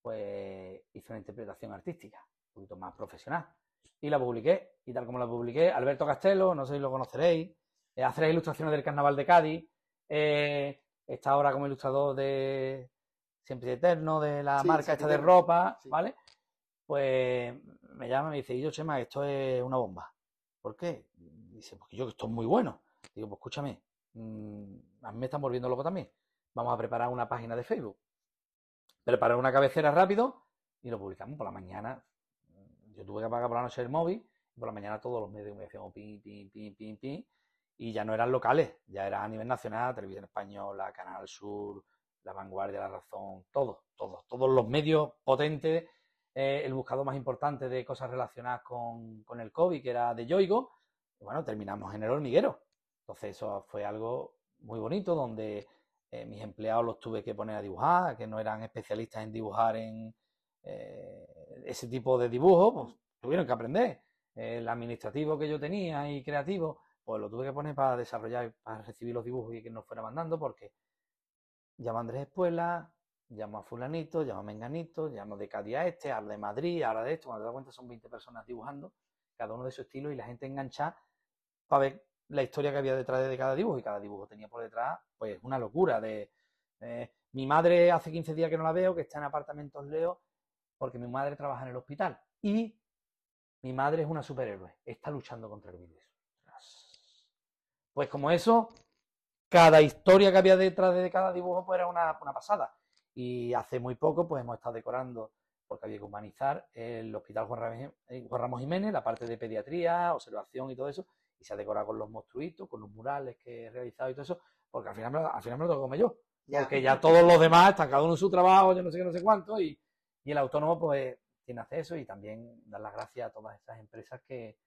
Speaker 4: pues hice una interpretación artística, un poquito más profesional. Y la publiqué. Y tal como la publiqué, Alberto Castelo, no sé si lo conoceréis, eh, hace las ilustraciones del Carnaval de Cádiz, eh, está ahora como ilustrador de Siempre Eterno, de la
Speaker 2: Sí,
Speaker 4: marca esta de ropa,
Speaker 2: sí.
Speaker 4: ¿vale? Pues me llama y me dice, y yo, Chema, esto es una bomba. ¿Por qué? Dice, porque yo, esto es muy bueno. Digo, pues escúchame, mm, a mí me están volviendo loco también. Vamos a preparar una página de Facebook. Preparar una cabecera rápido y lo publicamos por la mañana. Yo tuve que apagar por la noche el móvil y por la mañana todos los medios de comunicación, pim, pim, pim, pim, pim, y ya no eran locales, ya era a nivel nacional, Televisión Española, Canal Sur, La Vanguardia, La Razón, todos, todos, todos los medios potentes, eh, el buscador más importante de cosas relacionadas con, con el COVID, que era de Yoigo, y bueno, terminamos en el hormiguero. Entonces eso fue algo muy bonito, donde eh, mis empleados los tuve que poner a dibujar, que no eran especialistas en dibujar en eh, ese tipo de dibujos, pues tuvieron que aprender. El administrativo que yo tenía y creativo, pues lo tuve que poner para desarrollar, para recibir los dibujos y que nos fuera mandando, porque llamo a Andrés Espuela, llamo a fulanito, llamo a Menganito, llamo de Cádiz a este, habla de Madrid, habla de esto, cuando te das cuenta son 20 personas dibujando, cada uno de su estilo y la gente engancha para ver la historia que había detrás de cada dibujo y cada dibujo tenía por detrás pues una locura de eh, mi madre hace 15 días que no la veo, que está en apartamentos Leo, porque mi madre trabaja en el hospital y mi madre es una superhéroe, está luchando contra el virus. Pues como eso, cada historia que había detrás de cada dibujo pues era una, una pasada. Y hace muy poco pues hemos estado decorando, porque había que humanizar el Hospital Juan Ramos, eh, Juan Ramos Jiménez, la parte de pediatría, observación y todo eso, y se ha decorado con los monstruitos, con los murales que he realizado y todo eso, porque al final, me al final me lo tengo que comer yo.
Speaker 2: Ya.
Speaker 4: Porque ya todos los demás están cada uno en su trabajo, yo no sé qué, no sé cuánto, y, y el autónomo pues tiene acceso y también dar las gracias a todas esas empresas que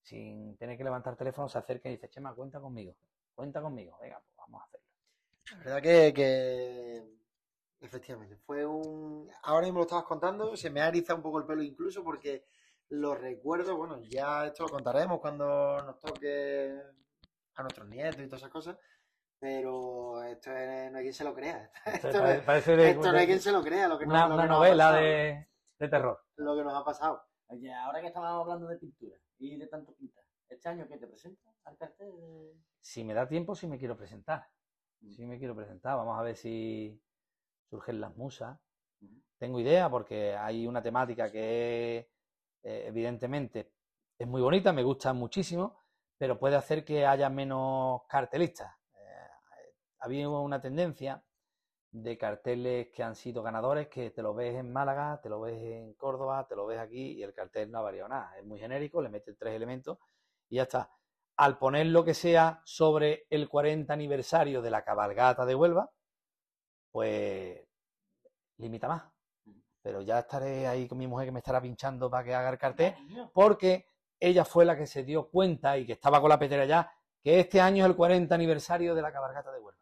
Speaker 4: sin tener que levantar teléfono se acercan y dicen, Chema, cuenta conmigo, cuenta conmigo, venga, pues vamos a hacerlo.
Speaker 2: La verdad que, que efectivamente fue un. Ahora mismo lo estabas contando, se me ha erizado un poco el pelo incluso porque lo recuerdo. Bueno, ya esto lo contaremos cuando nos toque a nuestros nietos y todas esas cosas. Pero esto es- no hay quien se lo crea. Esto, no,
Speaker 4: Parece- parece de-
Speaker 2: esto no hay quien se lo crea. Lo que nos-
Speaker 4: una,
Speaker 2: lo
Speaker 4: una
Speaker 2: que nos
Speaker 4: novela
Speaker 2: pasado,
Speaker 4: de, de terror.
Speaker 2: Lo que nos ha pasado.
Speaker 3: Oye, ahora que estábamos hablando de pintura y de tanto pintar, ¿Este año qué te presenta al cartel? de-
Speaker 4: Si me da tiempo, sí me quiero presentar.
Speaker 3: Mm.
Speaker 4: Sí me quiero presentar. Vamos a ver si surgen las musas. Tengo idea porque hay una temática que eh, evidentemente es muy bonita, me gusta muchísimo, pero puede hacer que haya menos cartelistas. Eh, había una tendencia de carteles que han sido ganadores que te lo ves en Málaga, te lo ves en Córdoba, te lo ves aquí y el cartel no ha variado nada. Es muy genérico, le meten tres elementos y ya está. Al poner lo que sea sobre el 40 aniversario de la cabalgata de Huelva, pues limita más. Pero ya estaré ahí con mi mujer que me estará pinchando para que haga el cartel, porque ella fue la que se dio cuenta y que estaba con la petera ya, que este año es el 40 aniversario de la cabalgata de Huelva.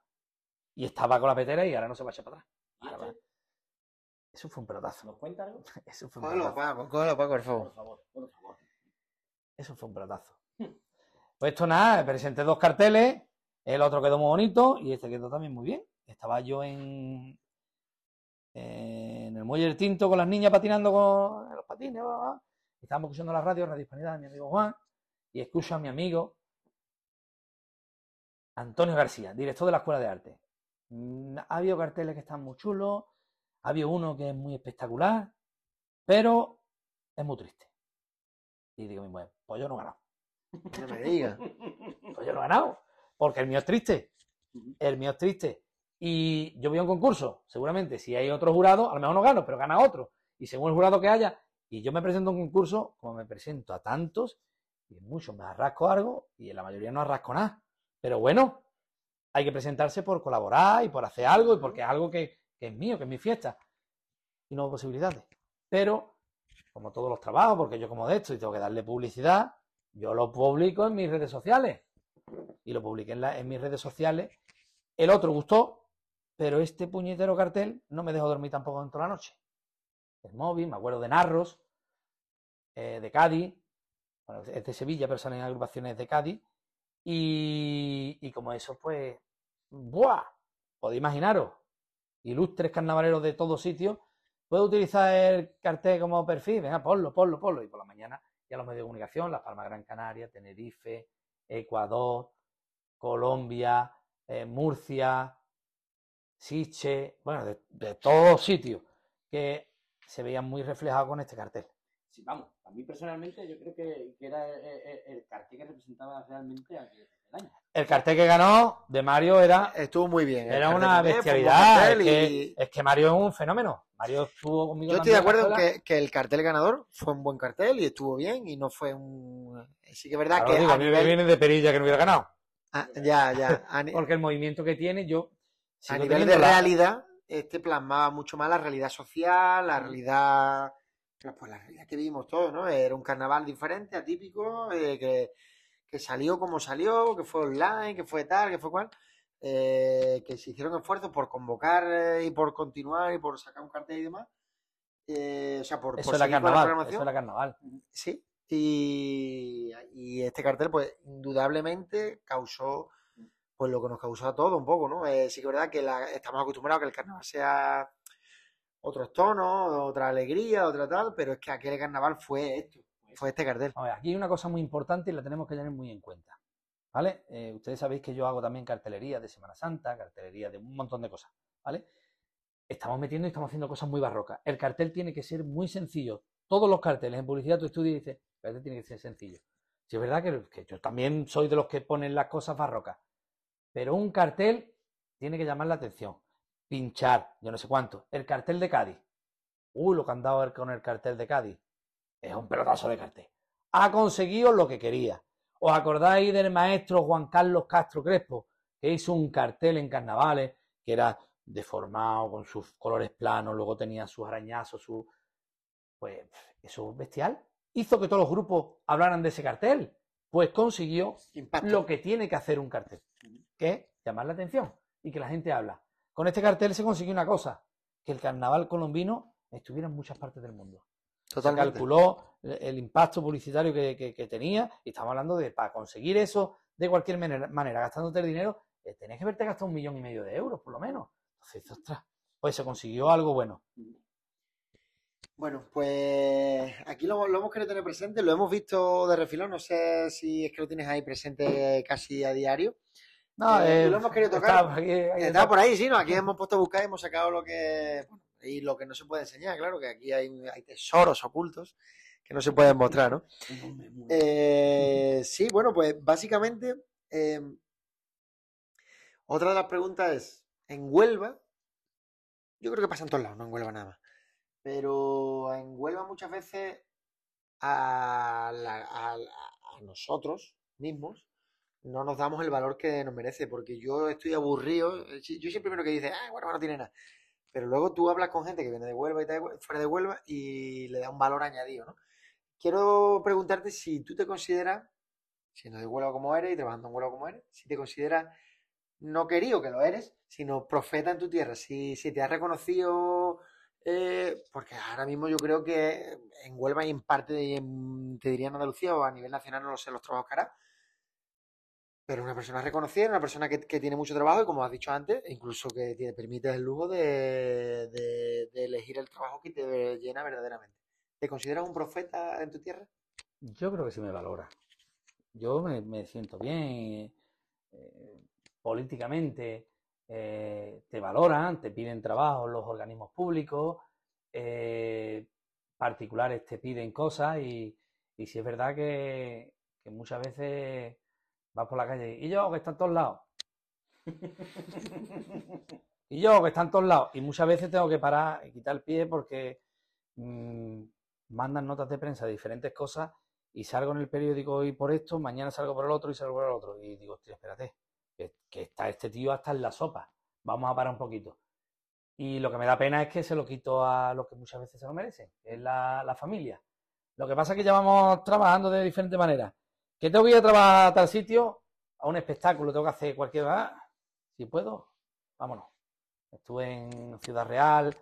Speaker 4: Y estaba con la petera y ahora no se va a echar para atrás.
Speaker 3: ¿Y este?
Speaker 4: Eso fue un pelotazo.
Speaker 3: ¿Nos cuenta algo?
Speaker 4: Eso fue un
Speaker 2: Cógelo,
Speaker 4: pelotazo.
Speaker 2: Paco, cógelo, Paco, por
Speaker 3: Por
Speaker 2: favor.
Speaker 3: favor, por favor.
Speaker 4: Eso fue un pelotazo. Pues esto nada, presenté dos carteles, el otro quedó muy bonito y este quedó también muy bien. Estaba yo en, en el muelle del Tinto con las niñas patinando con los patines, bla, bla, estábamos escuchando la radio, Radio Hispanidad de mi amigo Juan, y escucho a mi amigo Antonio García, director de la Escuela de Arte. Mm, Ha habido carteles que están muy chulos, ha habido uno que es muy espectacular, pero es muy triste. Y digo, mi mujer, pues yo no he ganado.
Speaker 2: No me digas.
Speaker 4: Pues yo no he ganado. Porque el mío es triste. El mío es triste. Y yo voy a un concurso. Seguramente, si hay otro jurado, a lo mejor no gano, pero gana otro. Y según el jurado que haya, y yo me presento a un concurso, como me presento a tantos, y en muchos me arrasco algo, y en la mayoría no arrasco nada. Pero bueno, hay que presentarse por colaborar y por hacer algo, y porque es algo que, es mío, que es mi fiesta. Y no hay posibilidades. Pero, como todos los trabajos, porque yo como de esto y tengo que darle publicidad, yo lo publico en mis redes sociales. Y lo publiqué en, la- en mis redes sociales. El otro gustó, pero este puñetero cartel no me dejó dormir tampoco dentro de la noche. El móvil, me acuerdo de Narros, eh, de Cádiz, bueno, es de Sevilla, pero salen agrupaciones de Cádiz. Y, como eso, pues, ¡buah! Podéis imaginaros, ilustres carnavaleros de todos sitios, puedo utilizar el cartel como perfil, venga, ponlo, ponlo, ponlo. Y por la mañana ya los medios de comunicación, Las Palmas Gran Canaria, Tenerife, Ecuador, Colombia, eh, Murcia, Siche, bueno, de, de todos sitios que se veían muy reflejados con este cartel.
Speaker 3: Sí, vamos, a mí personalmente yo creo que, que era el, el- el cartel que representaba realmente aquel año.
Speaker 4: El cartel que ganó de Mario era,
Speaker 2: Estuvo muy bien.
Speaker 4: era una bestialidad. Es que,
Speaker 2: y-
Speaker 4: es que Mario es un fenómeno. Mario estuvo conmigo.
Speaker 2: Yo estoy de acuerdo en que, que el cartel ganador fue un buen cartel y estuvo bien y no fue un... Sí que es verdad
Speaker 4: Claro,
Speaker 2: que
Speaker 4: digo,
Speaker 2: a
Speaker 4: a mí me
Speaker 2: nivel...
Speaker 4: viene de perilla que no hubiera ganado.
Speaker 2: ah, ya, ya. A,
Speaker 4: Porque el movimiento que tiene, yo.
Speaker 2: A nivel de
Speaker 4: la-
Speaker 2: realidad, este plasmaba mucho más la realidad social, la realidad... Pues la realidad que vivimos todos, ¿no? Era un carnaval diferente, atípico, eh, que, que salió como salió, que fue online, que fue tal, que fue cual. eh, que se hicieron esfuerzos por convocar eh, y por continuar y por sacar un cartel y demás. Eh, o sea, por,
Speaker 4: Eso
Speaker 2: por
Speaker 4: la
Speaker 2: con.
Speaker 4: Eso carnaval.
Speaker 2: Sí, y, y este cartel, pues, indudablemente causó pues lo que nos causó a todos un poco, ¿no? Eh, sí que es verdad que la- estamos acostumbrados a que el carnaval sea otros tonos, otra alegría, otra tal, pero es que aquel carnaval fue esto, fue este cartel.
Speaker 4: A ver, aquí hay una cosa muy importante y la tenemos que tener muy en cuenta. ¿Vale? Eh, ustedes sabéis que yo hago también cartelería de Semana Santa, cartelería de un montón de cosas. ¿Vale? Estamos metiendo y estamos haciendo cosas muy barrocas. El cartel tiene que ser muy sencillo. Todos los carteles en publicidad tú estudias y dices, el cartel tiene que ser sencillo. Si es verdad que, que yo también soy de los que ponen las cosas barrocas. Pero un cartel tiene que llamar la atención. Pinchar, yo no sé cuánto. El cartel de Cádiz. Uy, lo que han dado con el cartel de Cádiz. Es un pelotazo de cartel. Ha conseguido lo que quería. ¿Os acordáis del maestro Juan Carlos Castro Crespo? Que hizo un cartel en carnavales que era deformado, con sus colores planos, luego tenía sus arañazos, su... Pues eso es bestial. Hizo que todos los grupos hablaran de ese cartel. Pues consiguió
Speaker 2: Impacto.
Speaker 4: lo que tiene que hacer un cartel, que es llamar la atención y que la gente habla. Con este cartel se consiguió una cosa, que el carnaval colombino estuviera en muchas partes del mundo.
Speaker 2: Totalmente.
Speaker 4: Se calculó el, impacto publicitario que, que- que tenía y estamos hablando de para conseguir eso de cualquier manera, manera gastándote el dinero, eh, tenías que haberte gastado un millón y medio de euros, por lo menos. Entonces, ostras, pues se consiguió algo bueno.
Speaker 2: Bueno, pues aquí lo, lo hemos querido tener presente, lo hemos visto de refilón, no sé si es que lo tienes ahí presente casi a diario.
Speaker 4: No,
Speaker 2: Eh,
Speaker 4: eh,
Speaker 2: lo hemos querido tocar.
Speaker 4: está por aquí, ahí
Speaker 2: por sí, ¿no? Aquí hemos puesto a buscar y hemos sacado lo que. y lo que no se puede enseñar, claro, que aquí hay, hay tesoros ocultos que no se pueden mostrar, ¿no? Eh, sí, bueno, pues básicamente. eh, otra de las preguntas es: en Huelva, yo creo que pasa en todos lados, no en Huelva nada más. Pero en Huelva muchas veces a, nosotros mismos no nos damos el valor que nos merece, porque yo estoy aburrido. eh, Yo soy el primero que dice, ah, bueno, no tiene nada. Pero luego tú hablas con gente que viene de Huelva y tal, fuera de Huelva y le da un valor añadido, ¿no? Quiero preguntarte si tú te consideras, siendo de Huelva como eres y trabajando en Huelva como eres, si te consideras no querido que lo eres, sino profeta en tu tierra, si, si te has reconocido, eh, porque ahora mismo yo creo que en Huelva y en parte, te diría en Andalucía o a nivel nacional, no lo sé, los trabajos que hará, pero una persona reconocida, una persona que, que tiene mucho trabajo y como has dicho antes, incluso que te permite el lujo de, de- elegir el trabajo que te llena verdaderamente. ¿Te consideras un profeta en tu tierra?
Speaker 4: Yo creo que sí me valora. Yo me, me siento bien, eh, políticamente eh, te valoran, te piden trabajo los organismos públicos, eh, particulares te piden cosas y, y sí es verdad que, muchas veces vas por la calle y yo que está en todos lados. Y yo que está en todos lados. Y muchas veces tengo que parar y quitar el pie porque mm, mandan notas de prensa de diferentes cosas y salgo en el periódico hoy por esto, mañana salgo por el otro y salgo por el otro. Y digo, hostia, espérate, que, está este tío hasta en la sopa. Vamos a parar un poquito. Y lo que me da pena es que se lo quito a los que muchas veces se lo merecen, es la, la familia. Lo que pasa es que ya vamos trabajando de diferente manera. Que tengo que ir a trabajar a tal sitio, a un espectáculo, tengo que hacer cualquier... Ah, si puedo, vámonos. Estuve en Ciudad Real,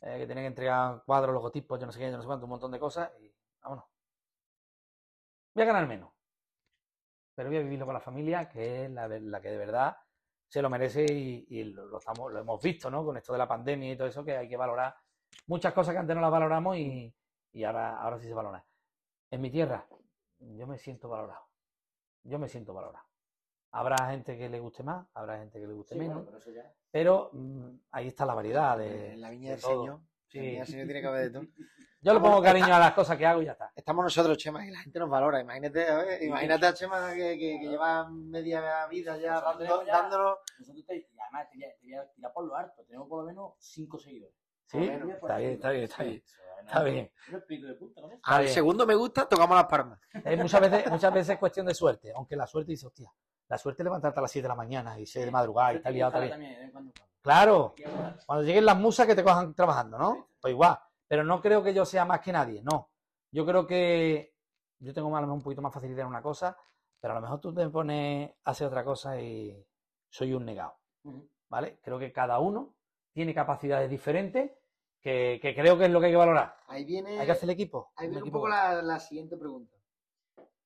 Speaker 4: eh, que tenía que entregar cuadros, logotipos, yo no sé qué, yo no sé cuánto, un montón de cosas, y vámonos. Voy a ganar menos, pero voy a vivirlo con la familia, que es la, que de verdad se lo merece y, y lo, lo estamos, lo hemos visto, ¿no? Con esto de la pandemia y todo eso, que hay que valorar muchas cosas que antes no las valoramos y, y ahora, ahora sí se valora. En mi tierra, yo me siento valorado. Yo me siento valorado. Habrá gente que le guste más, habrá gente que le guste
Speaker 3: Sí,
Speaker 4: menos.
Speaker 3: bueno, pero eso ya.
Speaker 4: Pero mm, ahí está la variedad de,
Speaker 2: en la viña
Speaker 4: de
Speaker 2: del
Speaker 4: todo.
Speaker 2: Señor.
Speaker 4: Sí.
Speaker 2: Del Señor tiene que haber de todo.
Speaker 4: Yo le pongo cariño a las cosas que hago y ya está.
Speaker 2: Estamos nosotros, Chema, y la gente nos valora. Imagínate, a ver, imagínate a Chema que, que- que lleva media vida ya
Speaker 3: Nosotros
Speaker 2: dándolo.
Speaker 3: Nosotros te, y además te voy, a, te voy a tirar por lo alto. Tenemos por lo menos 5 seguidores.
Speaker 4: Sí,
Speaker 3: menos,
Speaker 4: está bien, está bien, está bien.
Speaker 3: No,
Speaker 4: Está bien.
Speaker 3: No ¿no?
Speaker 2: Al segundo me gusta, tocamos las palmas.
Speaker 4: Es muchas veces, muchas veces es cuestión de suerte, aunque la suerte dice, hostia, la suerte es levantarte a las 7 de la mañana y ser de madrugada y tal liado también. Claro, cuando lleguen las musas que te cojan trabajando, ¿no? Pues igual. Pero no creo que yo sea más que nadie, no. Yo creo que yo tengo a lo mejor un poquito más facilidad en una cosa, pero a lo mejor tú te pones a hacer otra cosa y soy un negado. ¿Vale? Creo que cada uno tiene capacidades diferentes que, que creo que es lo que hay que valorar.
Speaker 2: Ahí viene,
Speaker 4: Hay que hacer el equipo.
Speaker 2: ahí
Speaker 4: un
Speaker 2: viene un
Speaker 4: equipo
Speaker 2: poco la, la siguiente pregunta.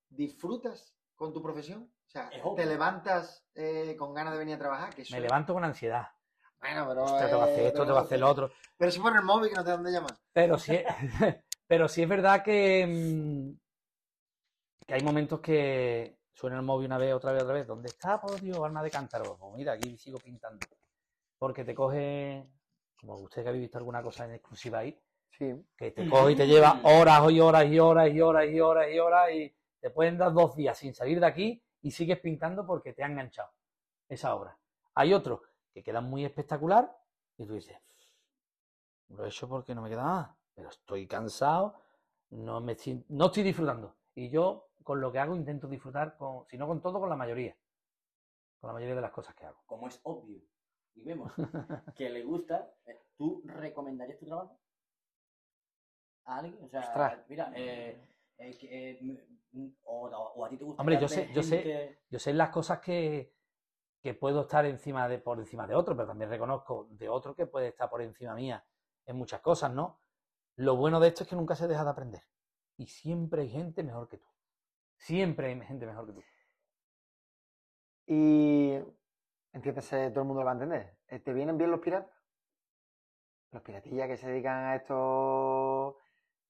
Speaker 2: ¿Disfrutas con tu profesión? O sea. ¿te levantas eh, con ganas de venir a trabajar? Que
Speaker 4: Me levanto con ansiedad.
Speaker 2: Bueno, pero.
Speaker 4: Hostia, tengo que hacer
Speaker 2: eh,
Speaker 4: esto,
Speaker 2: pero-
Speaker 4: tengo que hacer lo otro.
Speaker 2: Pero si pone el móvil que no te dan de llamar.
Speaker 4: Pero sí, pero sí es verdad que, mm, que hay momentos que suena el móvil una vez, otra vez, otra vez. ¿Dónde está, por Dios, alma de cántaro? Pues mira, aquí sigo pintando. Porque te coge, como usted que habéis visto alguna cosa en exclusiva ahí,
Speaker 2: Sí.
Speaker 4: que te coge y te lleva horas y horas y horas y horas y horas y horas y te pueden dar dos días sin salir de aquí y sigues pintando porque te ha enganchado esa obra. Hay otros que quedan muy espectacular y tú dices, lo he hecho porque no me queda nada, pero estoy cansado, no, me, estoy- no estoy disfrutando. Y yo con lo que hago intento disfrutar, con, si no con todo, con la mayoría. Con la mayoría de las cosas que hago.
Speaker 3: Como es obvio y vemos que le gusta, eh, ¿tú recomendarías tu trabajo? ¿A alguien? O sea,
Speaker 4: Ostras.
Speaker 3: mira, eh, eh, eh, o, o a ti te gusta
Speaker 4: Hombre, yo sé- yo sé-
Speaker 3: gente-
Speaker 4: Yo sé las cosas que, que puedo estar encima de, por encima de otro, pero también reconozco de otro que puede estar por encima mía en muchas cosas, ¿no? Lo bueno de esto es que nunca se deja de aprender. Y siempre hay gente mejor que tú. Siempre hay gente mejor que tú.
Speaker 2: Y entiéndase, todo el mundo lo va a entender. Eh, ¿Te vienen bien los piratas? los piratillas que se dedican a esto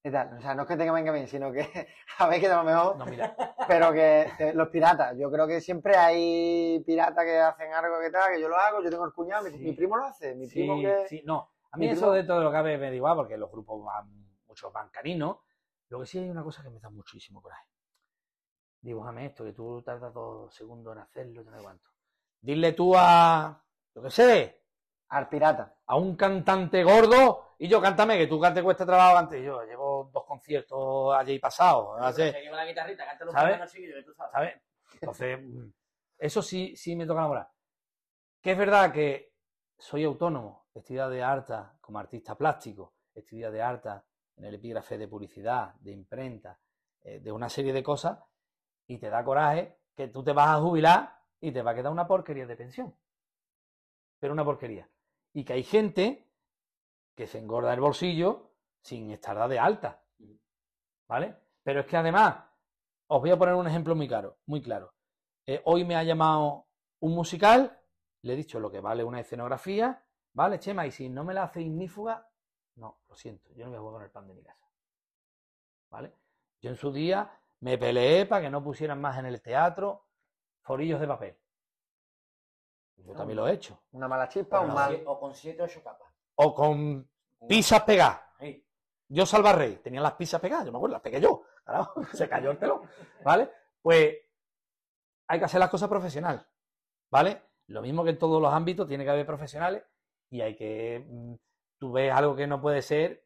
Speaker 2: y tal. O sea, no es que tenga venga bien, sino que a ver que a lo mejor,
Speaker 4: No, mira,
Speaker 2: pero que eh, los piratas, yo creo que siempre hay piratas que hacen algo que tal, que yo lo hago, yo tengo el cuñado, mi,
Speaker 4: Sí.
Speaker 2: mi primo lo hace, mi
Speaker 4: sí,
Speaker 2: primo que...
Speaker 4: sí, no. A mí eso
Speaker 2: primo-
Speaker 4: de todo lo que me da igual porque los grupos van, muchos van caninos. Lo que sí hay una cosa que me da muchísimo coraje. Dibújame esto, que tú tardas dos segundos en hacerlo, yo no sé cuánto. Dile tú a, yo qué sé,
Speaker 2: Al pirata.
Speaker 4: a un cantante gordo y yo cántame, que tú cante cuesta trabajo antes. Yo llevo dos conciertos allí
Speaker 3: lleva la guitarrita, cántalo
Speaker 4: ¿Sabes?
Speaker 3: un chiquillo, que tú sabes.
Speaker 4: ¿sabes? Entonces, mm, eso sí, sí me toca la moral. Que es verdad que soy autónomo, estudiado de harta como artista plástico, estudiado de harta en el epígrafe de publicidad, de imprenta, eh, de una serie de cosas, y te da coraje que tú te vas a jubilar y te va a quedar una porquería de pensión. Pero una porquería. Y que hay gente que se engorda el bolsillo sin estar dada de alta. ¿Vale? Pero es que además, os voy a poner un ejemplo muy claro. Muy claro. Eh, hoy me ha llamado un musical, le he dicho lo que vale una escenografía, ¿vale, Chema? Y si no me la hace ignífuga, no, lo siento, yo no voy a jugar con el pan de mi casa. ¿Vale? Yo en su día me peleé para que no pusieran más en el teatro forillos de papel. Yo también lo he hecho.
Speaker 2: Una mala chispa, un
Speaker 3: O
Speaker 2: mal...
Speaker 3: sie- O con 7 o 8 capas.
Speaker 4: O con pizzas pegadas. Yo Salva Rey, tenía las pizzas pegadas, yo me acuerdo, las pegué yo. Carajo, se cayó el telón. ¿Vale? Pues hay que hacer las cosas profesional. ¿Vale? Lo mismo que en todos los ámbitos, tiene que haber profesionales y hay que. mm, Tú ves algo que no puede ser.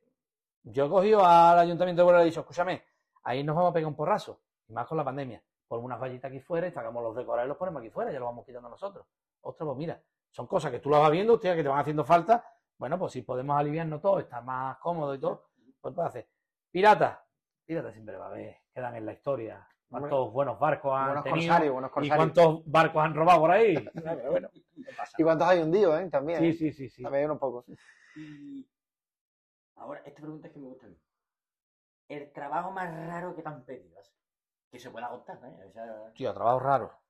Speaker 4: Yo he cogido al ayuntamiento de Huelva y he dicho, escúchame, ahí nos vamos a pegar un porrazo. Y más con la pandemia. Ponemos unas vallitas aquí fuera y sacamos los decorados y los ponemos aquí fuera, ya lo vamos quitando nosotros. Ostras, pues mira, son cosas que tú las vas viendo, hostia, que te van haciendo falta. Bueno, pues si podemos aliviarnos todo, estar más cómodo y todo, pues puede hacer. Pirata, pirata siempre va a haber, quedan en la historia. ¿Cuántos buenos barcos han
Speaker 2: Buenos
Speaker 4: tenido?
Speaker 2: corsarios, buenos
Speaker 4: ¿Y
Speaker 2: corsarios.
Speaker 4: cuántos barcos han robado por ahí? Pero bueno,
Speaker 2: ¿Y cuántos hay hundidos, eh? También.
Speaker 4: Sí, sí, sí, sí.
Speaker 2: También unos pocos.
Speaker 3: Y ahora, esta pregunta es que me gusta a mí. El trabajo más raro que te han pedido, que se pueda contar, ¿eh? O sea,
Speaker 4: Tío, trabajo raro.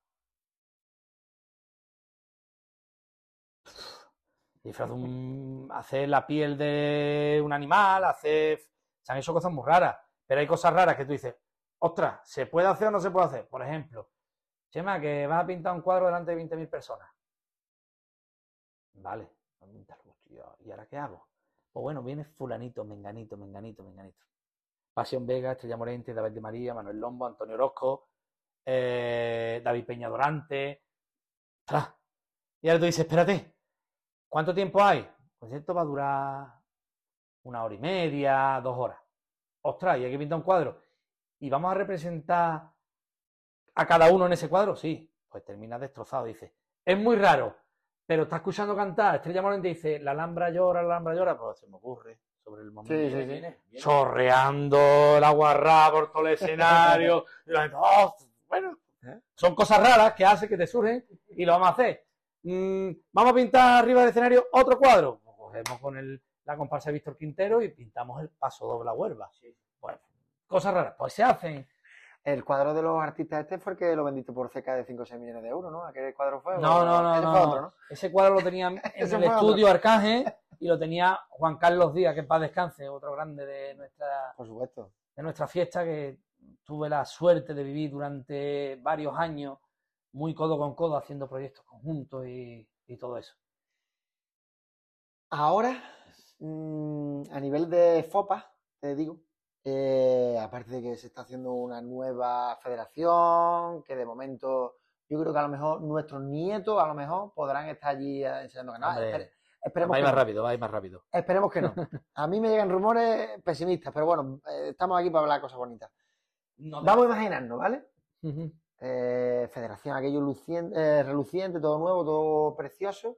Speaker 4: Disfraz de un- hacer la piel de un animal, hacer. Se han hecho cosas muy raras. Pero hay cosas raras que tú dices, ostras, ¿se puede hacer o no se puede hacer? Por ejemplo, Chema, que vas a pintar un cuadro delante de 20.000 personas. Vale, ¿y ahora qué hago? Pues bueno, viene fulanito, menganito, menganito, menganito. Pasión Vega, Estrella Morente, David de María, Manuel Lombo, Antonio Orozco, eh, David Peña Dorante. ¡Ostras! Y ahora tú dices, espérate, ¿cuánto tiempo hay? Pues esto va a durar una hora y media, dos horas. Ostras, y hay que pintar un cuadro. ¿Y vamos a representar a cada uno en ese cuadro? Sí. Pues termina destrozado. Dice, es muy raro, pero está escuchando cantar. Estrella Morente dice, la Alhambra llora, la Alhambra llora. Pues se me ocurre sobre el momento
Speaker 2: Sí, sí, sí.
Speaker 3: viene, viene.
Speaker 4: chorreando el agua por todo el escenario. y la gente, "Oh, bueno,
Speaker 2: ¿Eh?
Speaker 4: son cosas raras que hace que te surgen y lo vamos a hacer. Mm, vamos a pintar arriba del escenario otro cuadro. Pues cogemos con el, la comparsa de Víctor Quintero y pintamos el paso doble a Huelva. Bueno, cosas raras, pues se hacen.
Speaker 2: El cuadro de los artistas este fue el que lo vendiste por cerca de 5 o 6 millones de euros, ¿no? ¿Aquel cuadro fue?
Speaker 4: No,
Speaker 2: ¿O-
Speaker 4: no, no,
Speaker 2: ese
Speaker 4: no,
Speaker 2: fue
Speaker 4: no.
Speaker 2: otro, ¿no?
Speaker 4: Ese cuadro lo tenía en el estudio Arcángel y lo tenía Juan Carlos Díaz, que en paz descanse, otro grande de nuestra
Speaker 2: Por supuesto.
Speaker 4: de nuestra fiesta que tuve la suerte de vivir durante varios años muy codo con codo haciendo proyectos conjuntos y, y todo eso.
Speaker 2: Ahora, mm, a nivel de FOPA, te digo, eh, aparte de que se está haciendo una nueva federación, que de momento yo creo que a lo mejor nuestros nietos a lo mejor podrán estar allí eh, enseñando que no.
Speaker 4: Hombre,
Speaker 2: espere- esperemos
Speaker 4: Va a ir
Speaker 2: que
Speaker 4: más
Speaker 2: no.
Speaker 4: rápido, va a ir más rápido.
Speaker 2: Esperemos que no. A mí me llegan rumores pesimistas, pero bueno, eh, estamos aquí para hablar cosas bonitas.
Speaker 3: No
Speaker 2: Vamos a imaginarnos, ¿vale? Eh, federación, aquello lucien- eh, reluciente, todo nuevo, todo precioso.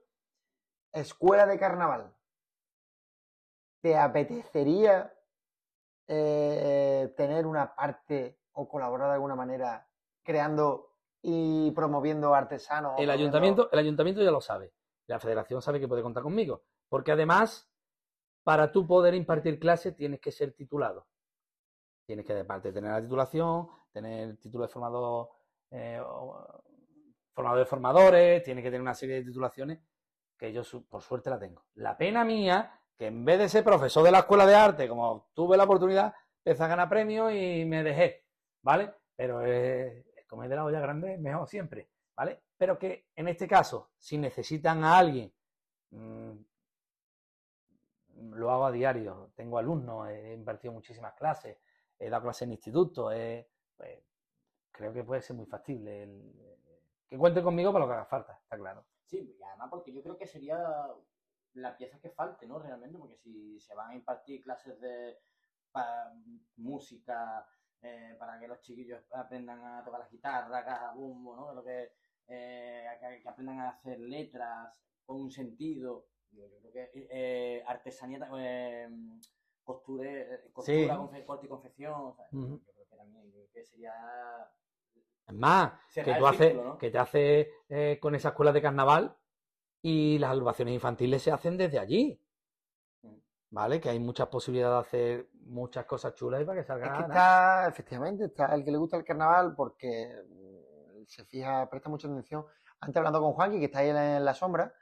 Speaker 2: Escuela de carnaval. ¿Te apetecería eh, tener una parte o colaborar de alguna manera creando y promoviendo artesanos?
Speaker 4: El
Speaker 2: promoviendo-
Speaker 4: ayuntamiento, el ayuntamiento ya lo sabe. La federación sabe que puede contar conmigo. Porque además, para tú poder impartir clases, tienes que ser titulado. Tienes que, aparte tener la titulación, tener el título de formador, eh, de formadores, tienes que tener una serie de titulaciones que yo, por suerte, la tengo. La pena mía que en vez de ser profesor de la escuela de arte, como tuve la oportunidad, empecé a ganar premios y me dejé, ¿vale? Pero es, comer de la olla grande mejor siempre, ¿vale? Pero que en este caso, si necesitan a alguien, mmm, lo hago a diario, tengo alumnos, he invertido muchísimas clases, he dado clases en instituto, he, pues, creo que puede ser muy factible. El, que cuente conmigo para lo que haga falta, está claro.
Speaker 3: Sí, y además porque yo creo que sería la pieza que falte, ¿no? Realmente, porque si se van a impartir clases de para, música, eh, para que los chiquillos aprendan a tocar la guitarra, caja, bumbo, ¿no? Lo que, eh, que, que, aprendan a hacer letras con un sentido. Yo creo que eh, artesanía, eh, costura, costura sí. corte y confección. O sea, uh -huh. Yo creo que también yo creo que sería
Speaker 4: es más, que, tú haces, que te haces eh, con esa escuela de carnaval y las agrupaciones infantiles se hacen desde allí. ¿Vale? Que hay muchas posibilidades de hacer muchas cosas chulas y para que salgan.
Speaker 2: Es que está, efectivamente, está el que le gusta el carnaval porque se fija, presta mucha atención. Antes hablando con Juanqui, que está ahí en la sombra,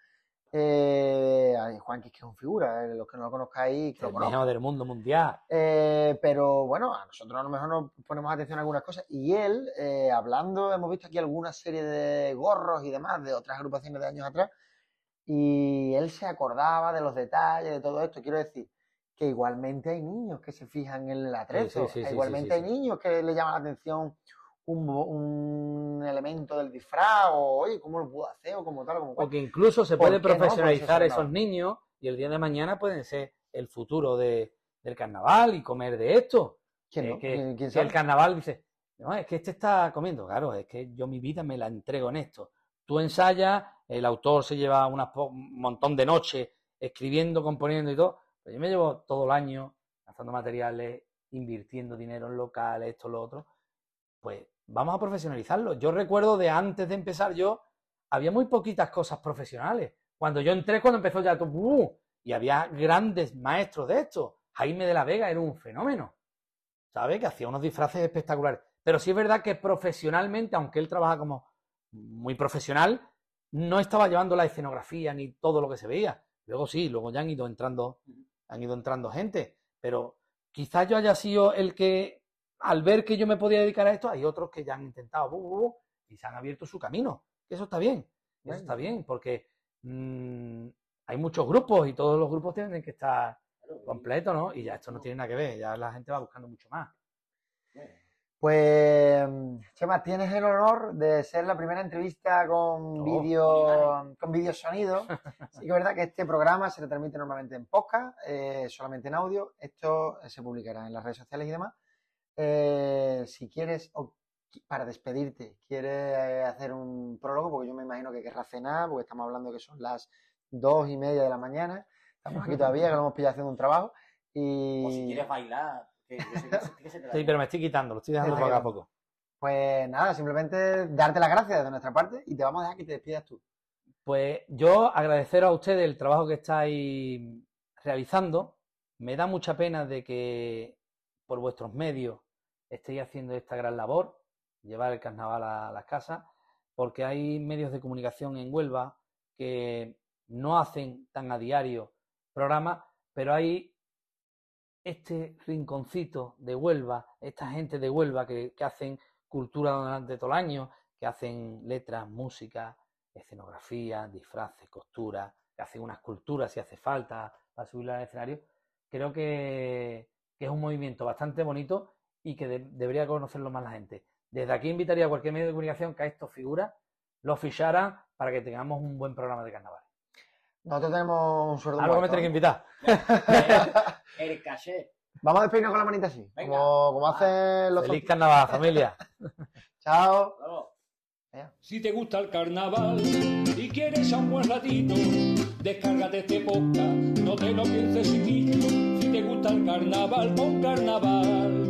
Speaker 2: eh, Juanqui que es un figura, eh, los que no lo conozcáis, que
Speaker 4: el
Speaker 2: lo
Speaker 4: mejor del mundo mundial.
Speaker 2: Eh, pero bueno, a nosotros a lo mejor nos ponemos atención a algunas cosas. Y él, eh, hablando, hemos visto aquí alguna serie de gorros y demás de otras agrupaciones de años atrás, y él se acordaba de los detalles de todo esto. Quiero decir que igualmente hay niños que se fijan en el atrezo,
Speaker 4: Sí, sí, sí,
Speaker 2: igualmente hay niños que le llaman la atención un, un, elemento del disfraz, o oye, ¿cómo lo puedo hacer? O como tal, o como cual.
Speaker 4: O que incluso se
Speaker 2: ¿Por
Speaker 4: puede
Speaker 2: no?
Speaker 4: profesionalizar
Speaker 2: eso
Speaker 4: esos niños y el día de mañana pueden ser el futuro de, del carnaval y comer de esto.
Speaker 2: ¿Quién no?
Speaker 4: que,
Speaker 2: ¿Quién- quién
Speaker 4: que el carnaval dice, no, es que este está comiendo, claro, es que yo mi vida me la entrego en esto. Tú ensayas, el autor se lleva un montón de noches escribiendo, componiendo y todo, pero yo me llevo todo el año lanzando materiales, invirtiendo dinero en locales, esto, lo otro, pues vamos a profesionalizarlo. Yo recuerdo de antes de empezar yo, había muy poquitas cosas profesionales. Cuando yo entré, cuando empezó ya todo, ¡uh! y había grandes maestros de esto. Jaime de la Vega era un fenómeno. ¿Sabe? Que hacía unos disfraces espectaculares. Pero sí es verdad que profesionalmente, aunque él trabaja como muy profesional, no estaba llevando la escenografía ni todo lo que se veía. Luego sí, luego ya han ido entrando, han ido entrando gente. Pero quizás yo haya sido el que, al ver que yo me podía dedicar a esto, hay otros que ya han intentado bu, bu, bu, y se han abierto su camino. Eso está bien. Eso está bien, porque mm, hay muchos grupos y todos los grupos tienen que estar completos, ¿no? Y ya esto no tiene nada que ver, ya la gente va buscando mucho más.
Speaker 2: Pues, Chema, tienes el honor de ser la primera entrevista con
Speaker 4: Oh,
Speaker 2: vídeo con vídeo sonido. Sí que es verdad que este programa se transmite normalmente en podcast, eh, solamente en audio. Esto eh, se publicará en las redes sociales y demás. Eh, si quieres, o para despedirte, quieres eh, hacer un prólogo, porque yo me imagino que querrás cenar, porque estamos hablando que son las dos y media de la mañana. Estamos aquí todavía, que lo hemos pillado haciendo un trabajo. Y
Speaker 3: O si quieres bailar, que que, se
Speaker 4: Sí, pero me estoy quitando, lo estoy dejando poco a poco.
Speaker 2: Pues nada, simplemente darte las gracias de nuestra parte y te vamos a dejar que te despidas tú.
Speaker 4: Pues yo agradeceros a ustedes el trabajo que estáis realizando. Me da mucha pena de que por vuestros medios estéis haciendo esta gran labor, llevar el carnaval a las casas, porque hay medios de comunicación en Huelva que no hacen tan a diario programas, pero hay este rinconcito de Huelva, esta gente de Huelva que, que hacen cultura durante todo el año, que hacen letras, música, escenografía, disfraces, costura, que hacen unas culturas si hace falta para subirla al escenario, creo que, que es un movimiento bastante bonito y que de- debería conocerlo más la gente. Desde aquí invitaría a cualquier medio de comunicación que a estos figuras los ficharan para que tengamos un buen programa de carnaval.
Speaker 2: Nosotros tenemos un sueldo
Speaker 4: Algo me tenéis que invitar.
Speaker 3: El caché.
Speaker 2: Vamos a despedirnos con la manita así,
Speaker 3: Venga.
Speaker 2: como, como hacen los
Speaker 4: Feliz carnaval, familia.
Speaker 2: Chao.
Speaker 3: Vamos.
Speaker 1: Si te gusta el carnaval y quieres a un buen ratito, descárgate este podcast, no te lo pienses chiquillo. Si te gusta el carnaval, pon carnaval.